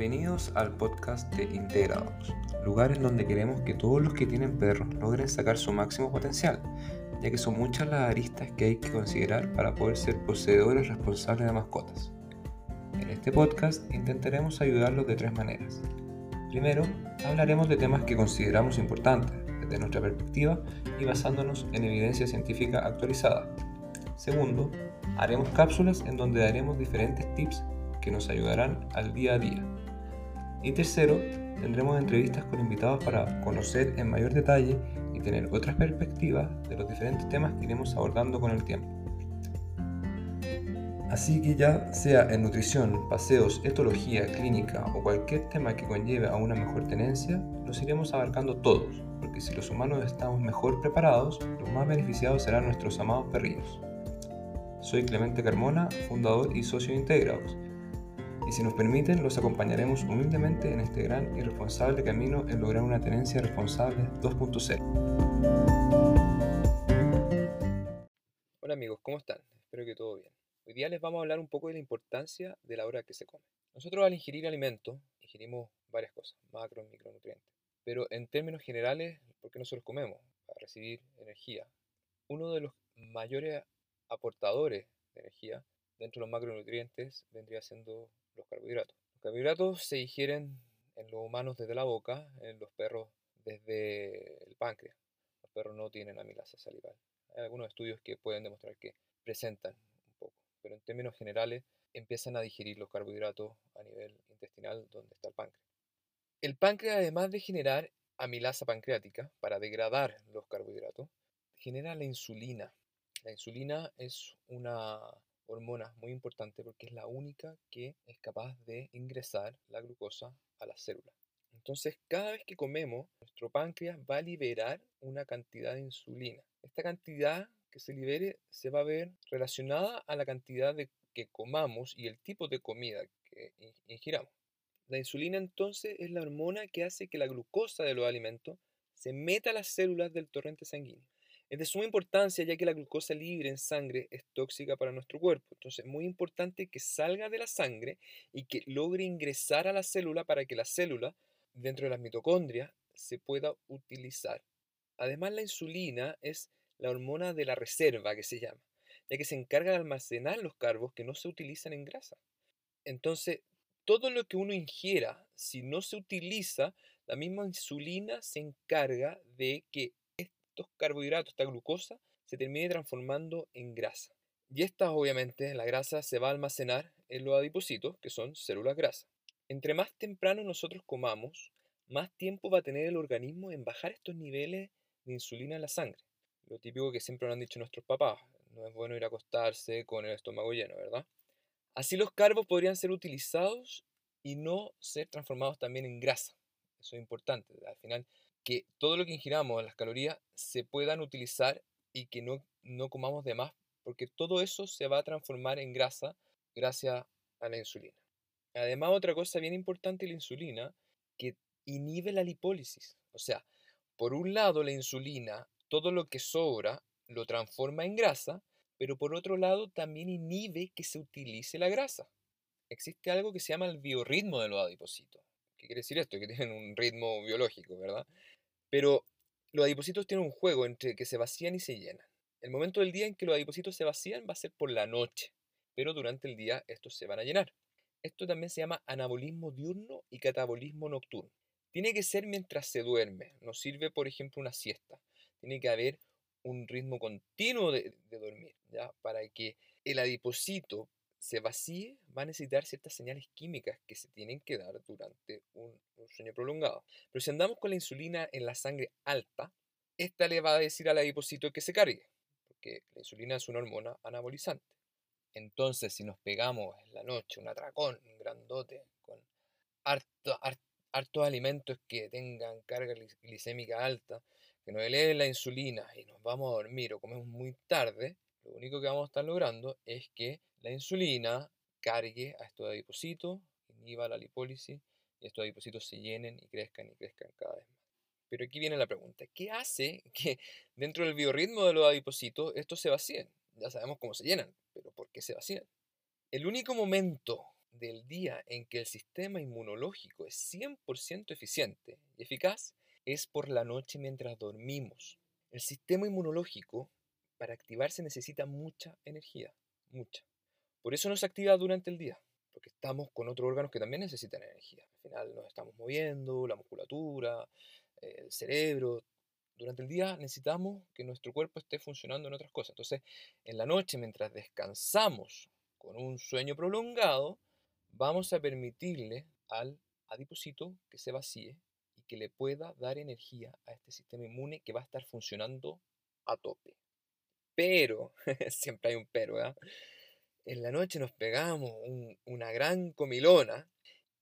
Bienvenidos al podcast de Integrados, lugar en donde queremos que todos los que tienen perros logren sacar su máximo potencial, ya que son muchas las aristas que hay que considerar para poder ser poseedores responsables de mascotas. En este podcast intentaremos ayudarlos de tres maneras. Primero, hablaremos de temas que consideramos importantes desde nuestra perspectiva y basándonos en evidencia científica actualizada. Segundo, haremos cápsulas en donde daremos diferentes tips que nos ayudarán al día a día. Y tercero, tendremos entrevistas con invitados para conocer en mayor detalle y tener otras perspectivas de los diferentes temas que iremos abordando con el tiempo. Así que ya sea en nutrición, paseos, etología, clínica o cualquier tema que conlleve a una mejor tenencia, los iremos abarcando todos, porque si los humanos estamos mejor preparados, los más beneficiados serán nuestros amados perrillos. Soy Clemente Carmona, fundador y socio de Integrados, y si nos permiten, los acompañaremos humildemente en este gran y responsable camino en lograr una tenencia responsable 2.0. Hola amigos, ¿cómo están? Espero que todo bien. Hoy día les vamos a hablar un poco de la importancia de la hora que se come. Nosotros al ingerir alimentos, ingerimos varias cosas, macro, micronutrientes. Pero en términos generales, ¿por qué nosotros comemos? Para recibir energía. Uno de los mayores aportadores de energía dentro de los macronutrientes vendría siendo los carbohidratos. Los carbohidratos se digieren en los humanos desde la boca, en los perros desde el páncreas. Los perros no tienen amilasa salival. Hay algunos estudios que pueden demostrar que presentan un poco, pero en términos generales empiezan a digerir los carbohidratos a nivel intestinal donde está el páncreas. El páncreas, además de generar amilasa pancreática para degradar los carbohidratos, genera la insulina. La insulina es una hormona muy importante porque es la única que es capaz de ingresar la glucosa a la célula. Entonces, cada vez que comemos, nuestro páncreas va a liberar una cantidad de insulina. Esta cantidad que se libere se va a ver relacionada a la cantidad de que comamos y el tipo de comida que ingiramos. La insulina entonces es la hormona que hace que la glucosa de los alimentos se meta a las células del torrente sanguíneo. Es de suma importancia ya que la glucosa libre en sangre es tóxica para nuestro cuerpo. Entonces es muy importante que salga de la sangre y que logre ingresar a la célula para que la célula, dentro de las mitocondrias, se pueda utilizar. Además la insulina es la hormona de la reserva que se llama, ya que se encarga de almacenar los carbos que no se utilizan en grasa. Entonces, todo lo que uno ingiera, si no se utiliza, la misma insulina se encarga de que carbohidratos, esta glucosa, se termine transformando en grasa. Y esta, obviamente, la grasa se va a almacenar en los adipocitos, que son células grasas. Entre más temprano nosotros comamos, más tiempo va a tener el organismo en bajar estos niveles de insulina en la sangre. Lo típico que siempre nos han dicho nuestros papás, no es bueno ir a acostarse con el estómago lleno, ¿verdad? Así los carbos podrían ser utilizados y no ser transformados también en grasa. Eso es importante. Al final, que todo lo que ingiramos, las calorías, se puedan utilizar y que no, no comamos de más, porque todo eso se va a transformar en grasa gracias a la insulina. Además, otra cosa bien importante la insulina, que inhibe la lipólisis. O sea, por un lado la insulina, todo lo que sobra, lo transforma en grasa, pero por otro lado también inhibe que se utilice la grasa. Existe algo que se llama el biorritmo de los adipocitos. ¿Qué quiere decir esto? Que tienen un ritmo biológico, ¿verdad? Pero los adipocitos tienen un juego entre que se vacían y se llenan. El momento del día en que los adipocitos se vacían va a ser por la noche, pero durante el día estos se van a llenar. Esto también se llama anabolismo diurno y catabolismo nocturno. Tiene que ser mientras se duerme. Nos sirve, por ejemplo, una siesta. Tiene que haber un ritmo continuo de, de dormir, ¿ya? Para que el adipocito se vacíe, va a necesitar ciertas señales químicas que se tienen que dar durante un, sueño prolongado. Pero si andamos con la insulina en la sangre alta, esta le va a decir al adipocito que se cargue, porque la insulina es una hormona anabolizante. Entonces, si nos pegamos en la noche un atracón un grandote con hartos harto alimentos que tengan carga glicémica alta, que nos eleven la insulina y nos vamos a dormir o comemos muy tarde, lo único que vamos a estar logrando es que la insulina cargue a estos adipocitos, inhiba la lipólisis y estos adipocitos se llenen y crezcan y crezcan cada vez más. Pero aquí viene la pregunta, ¿qué hace que dentro del biorritmo de los adipocitos estos se vacíen? Ya sabemos cómo se llenan, pero ¿por qué se vacían? El único momento del día en que el sistema inmunológico es 100% eficiente y eficaz es por la noche mientras dormimos. El sistema inmunológico, para activarse, necesita mucha energía, mucha. Por eso no se activa durante el día, porque estamos con otros órganos que también necesitan energía. Al final nos estamos moviendo, la musculatura, el cerebro. Durante el día necesitamos que nuestro cuerpo esté funcionando en otras cosas. Entonces, en la noche, mientras descansamos con un sueño prolongado, vamos a permitirle al adipocito que se vacíe y que le pueda dar energía a este sistema inmune que va a estar funcionando a tope. Pero, siempre hay un pero, ¿verdad? En la noche nos pegamos una gran comilona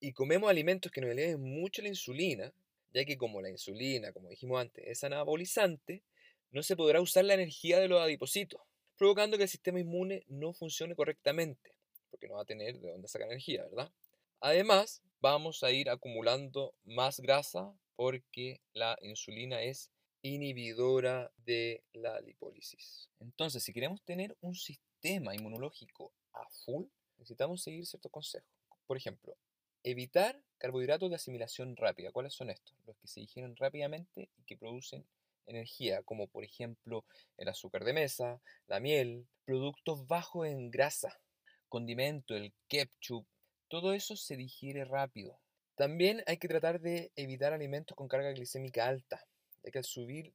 y comemos alimentos que nos eleven mucho la insulina, ya que como la insulina, como dijimos antes, es anabolizante, no se podrá usar la energía de los adipocitos, provocando que el sistema inmune no funcione correctamente porque no va a tener de dónde sacar energía, ¿verdad? Además, vamos a ir acumulando más grasa porque la insulina es inhibidora de la lipólisis. Entonces, si queremos tener un sistema inmunológico a full, necesitamos seguir ciertos consejos. Por ejemplo, evitar carbohidratos de asimilación rápida. ¿Cuáles son estos? Los que se digieren rápidamente y que producen energía, como por ejemplo el azúcar de mesa, la miel, productos bajos en grasa, condimento, el ketchup, todo eso se digiere rápido. También hay que tratar de evitar alimentos con carga glicémica alta, ya que al subir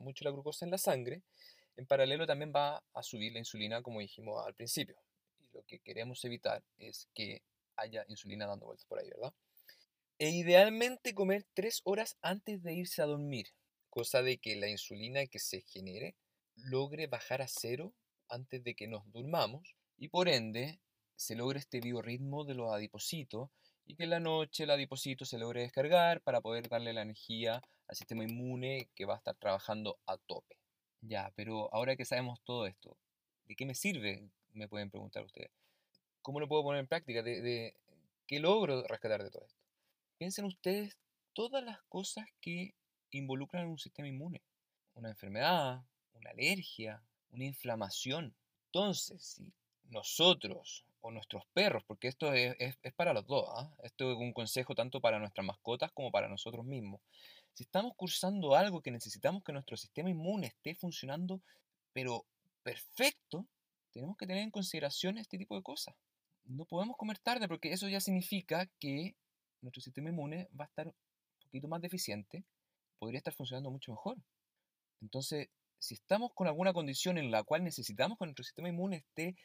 mucho la glucosa en la sangre, en paralelo también va a subir la insulina, como dijimos al principio. Y lo que queremos evitar es que haya insulina dando vueltas por ahí, ¿verdad? E idealmente comer tres horas antes de irse a dormir, cosa de que la insulina que se genere logre bajar a cero antes de que nos durmamos y por ende se logra este biorritmo de los adipocitos y que en la noche el adipocito se logre descargar para poder darle la energía al sistema inmune que va a estar trabajando a tope. Ya, pero ahora que sabemos todo esto, ¿de qué me sirve? Me pueden preguntar ustedes. ¿Cómo lo puedo poner en práctica? ¿De, de qué logro rescatar de todo esto? Piensen ustedes todas las cosas que involucran un sistema inmune. Una enfermedad, una alergia, una inflamación. Entonces, si nosotros o nuestros perros, porque esto es, para los dos, ¿ah? esto es un consejo tanto para nuestras mascotas como para nosotros mismos. Si estamos cursando algo que necesitamos que nuestro sistema inmune esté funcionando, pero perfecto, tenemos que tener en consideración este tipo de cosas. No podemos comer tarde porque eso ya significa que nuestro sistema inmune va a estar un poquito más deficiente, podría estar funcionando mucho mejor. Entonces, si estamos con alguna condición en la cual necesitamos que nuestro sistema inmune esté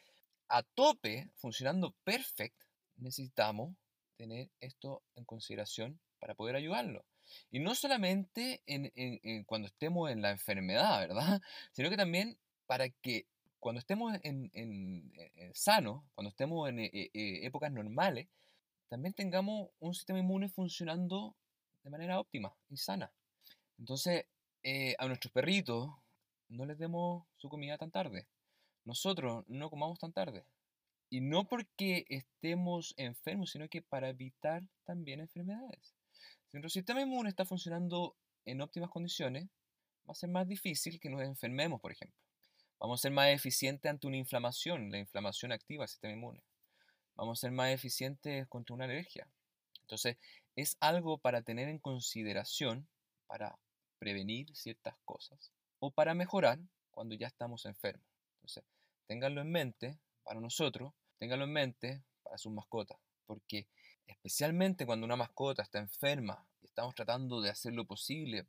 a tope, funcionando perfecto, necesitamos tener esto en consideración para poder ayudarlo. Y no solamente en, cuando estemos en la enfermedad, ¿verdad? Sino que también para que cuando estemos en, en eh, sanos, cuando estemos en eh, eh, épocas normales, también tengamos un sistema inmune funcionando de manera óptima y sana. Entonces, a nuestros perritos no les demos su comida tan tarde nosotros no comamos tan tarde. Y no porque estemos enfermos, sino que para evitar también enfermedades. Si nuestro sistema inmune está funcionando en óptimas condiciones, va a ser más difícil que nos enfermemos, por ejemplo. Vamos a ser más eficientes ante una inflamación, la inflamación activa el sistema inmune. Vamos a ser más eficientes contra una alergia. Entonces, es algo para tener en consideración para prevenir ciertas cosas o para mejorar cuando ya estamos enfermos. Entonces, ténganlo en mente para nosotros, ténganlo en mente para sus mascotas, porque especialmente cuando una mascota está enferma y estamos tratando de hacer lo posible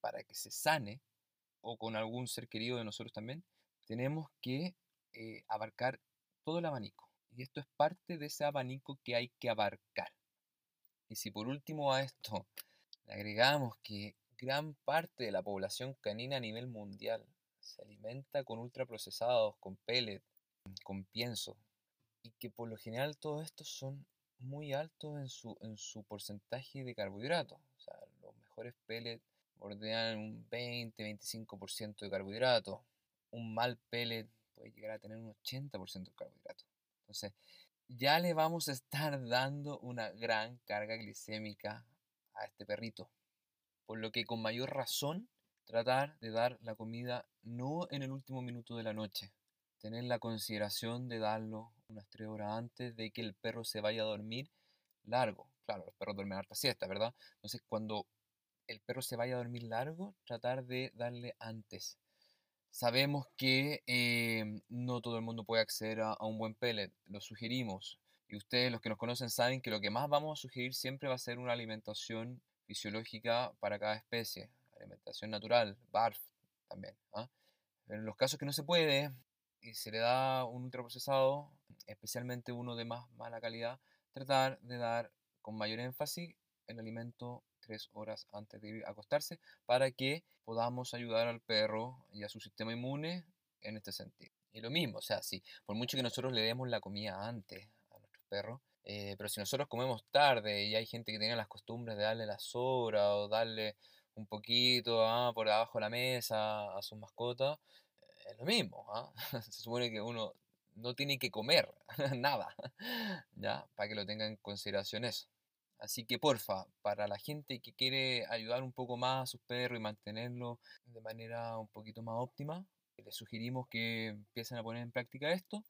para que se sane, o con algún ser querido de nosotros también, tenemos que eh, abarcar todo el abanico. Y esto es parte de ese abanico que hay que abarcar. Y si por último a esto le agregamos que gran parte de la población canina a nivel mundial se alimenta con ultraprocesados, con pellet, con pienso, y que por lo general todos estos son muy altos en su, en su porcentaje de carbohidratos. O sea, los mejores pellets bordean un 20-25% de carbohidratos. Un mal pellet puede llegar a tener un 80% de carbohidratos. Entonces, ya le vamos a estar dando una gran carga glicémica a este perrito. Por lo que con mayor razón tratar de dar la comida no en el último minuto de la noche, tener la consideración de darlo unas tres horas antes de que el perro se vaya a dormir largo. Claro, los perros duermen harta siesta, ¿verdad? Entonces, cuando el perro se vaya a dormir largo, tratar de darle antes. Sabemos que eh, no todo el mundo puede acceder a, un buen pellet, lo sugerimos. Y ustedes, los que nos conocen, saben que lo que más vamos a sugerir siempre va a ser una alimentación fisiológica para cada especie. Alimentación natural, BARF también. ¿ah? En los casos que no se puede y se le da un ultraprocesado, especialmente uno de más mala calidad, tratar de dar con mayor énfasis el alimento tres horas antes de acostarse para que podamos ayudar al perro y a su sistema inmune en este sentido. Y lo mismo, o sea, si por mucho que nosotros le demos la comida antes a nuestros perros, eh, pero si nosotros comemos tarde y hay gente que tiene las costumbres de darle la sobra o darle un poquito ah, por abajo de la mesa a sus mascotas, es lo mismo. ¿ah? Se supone que uno no tiene que comer nada, ¿ya? Para que lo tengan en consideración eso. Así que porfa, para la gente que quiere ayudar un poco más a sus perros y mantenerlo de manera un poquito más óptima, les sugerimos que empiecen a poner en práctica esto.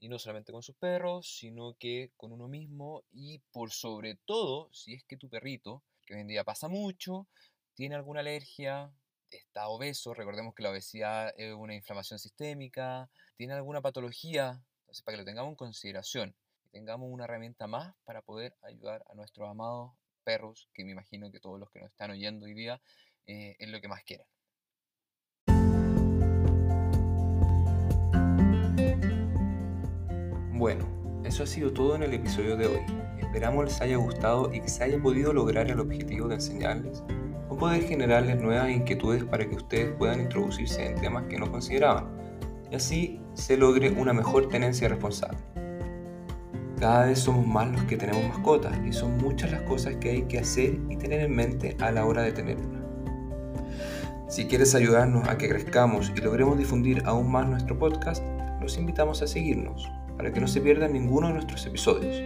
Y no solamente con sus perros, sino que con uno mismo y por sobre todo, si es que tu perrito, que hoy en día pasa mucho, tiene alguna alergia, está obeso, recordemos que la obesidad es una inflamación sistémica, tiene alguna patología, para que lo tengamos en consideración y tengamos una herramienta más para poder ayudar a nuestros amados perros, que me imagino que todos los que nos están oyendo hoy día eh, es lo que más quieren. Bueno, eso ha sido todo en el episodio de hoy. Esperamos les haya gustado y que se haya podido lograr el objetivo de enseñarles poder generarles nuevas inquietudes para que ustedes puedan introducirse en temas que no consideraban y así se logre una mejor tenencia responsable. Cada vez somos más los que tenemos mascotas y son muchas las cosas que hay que hacer y tener en mente a la hora de tener una. Si quieres ayudarnos a que crezcamos y logremos difundir aún más nuestro podcast, los invitamos a seguirnos para que no se pierdan ninguno de nuestros episodios.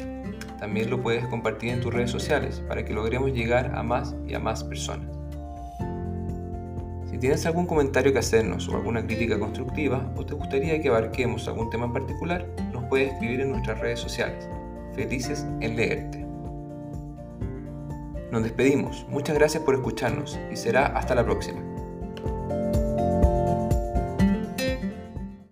También lo puedes compartir en tus redes sociales para que logremos llegar a más y a más personas. Si tienes algún comentario que hacernos o alguna crítica constructiva o te gustaría que abarquemos algún tema en particular, nos puedes escribir en nuestras redes sociales. Felices en leerte. Nos despedimos, muchas gracias por escucharnos y será hasta la próxima.